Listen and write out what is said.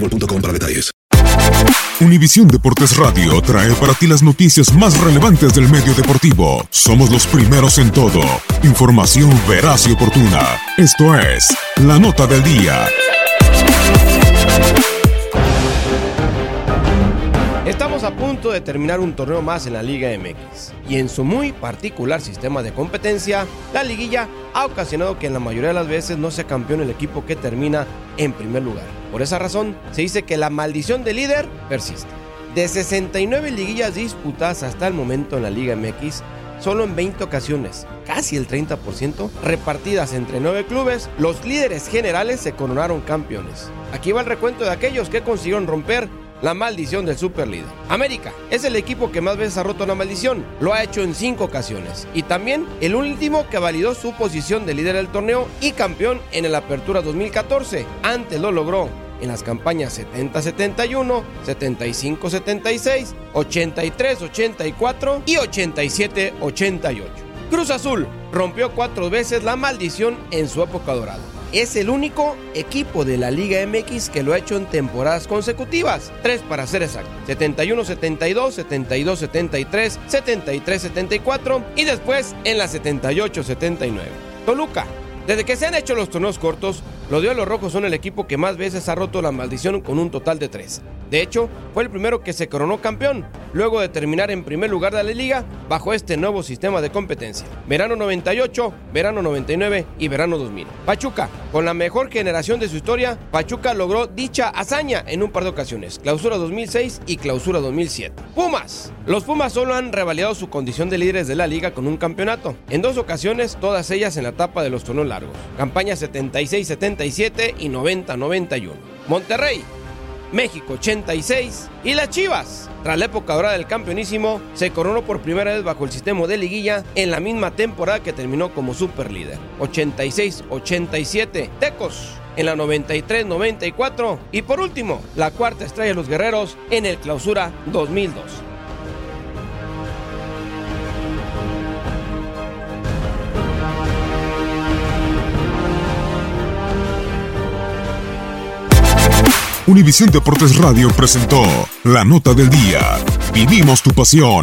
boostmobile.com. Univisión Deportes Radio trae para ti las noticias más relevantes del medio deportivo. Somos los primeros en todo. Información veraz y oportuna. Esto es La Nota del Día. Estamos a punto de terminar un torneo más en la Liga MX y en su muy particular sistema de competencia, la liguilla ha ocasionado que en la mayoría de las veces no sea campeón el equipo que termina en primer lugar. Por esa razón, se dice que la maldición del líder persiste. De 69 liguillas disputadas hasta el momento en la Liga MX, solo en 20 ocasiones, casi el 30%, repartidas entre 9 clubes, los líderes generales se coronaron campeones. Aquí va el recuento de aquellos que consiguieron romper la maldición del superlíder. América es el equipo que más veces ha roto la maldición. Lo ha hecho en cinco ocasiones. Y también el último que validó su posición de líder del torneo y campeón en el Apertura 2014. Antes lo logró en las campañas 70-71, 75-76, 83-84 y 87-88. Cruz Azul rompió cuatro veces la maldición en su época dorada es el único equipo de la Liga MX que lo ha hecho en temporadas consecutivas. Tres para ser exacto. 71-72, 72-73, 73-74 y después en la 78-79. Toluca. Desde que se han hecho los torneos cortos, los Diablos Rojos son el equipo que más veces ha roto la maldición con un total de tres. De hecho, fue el primero que se coronó campeón, luego de terminar en primer lugar de la liga bajo este nuevo sistema de competencia. Verano 98, verano 99 y verano 2000. Pachuca, con la mejor generación de su historia, Pachuca logró dicha hazaña en un par de ocasiones, clausura 2006 y clausura 2007. Pumas. Los Pumas solo han revalidado su condición de líderes de la liga con un campeonato, en dos ocasiones, todas ellas en la etapa de los torneos largos. Campaña 76-77 y 90-91. Monterrey, México 86 y las Chivas. Tras la época dorada del campeonísimo, se coronó por primera vez bajo el sistema de liguilla en la misma temporada que terminó como superlíder. 86-87, Tecos en la 93-94 y por último, la cuarta estrella de los guerreros en el clausura 2002. Univisión Deportes Radio presentó La Nota del Día. Vivimos tu pasión.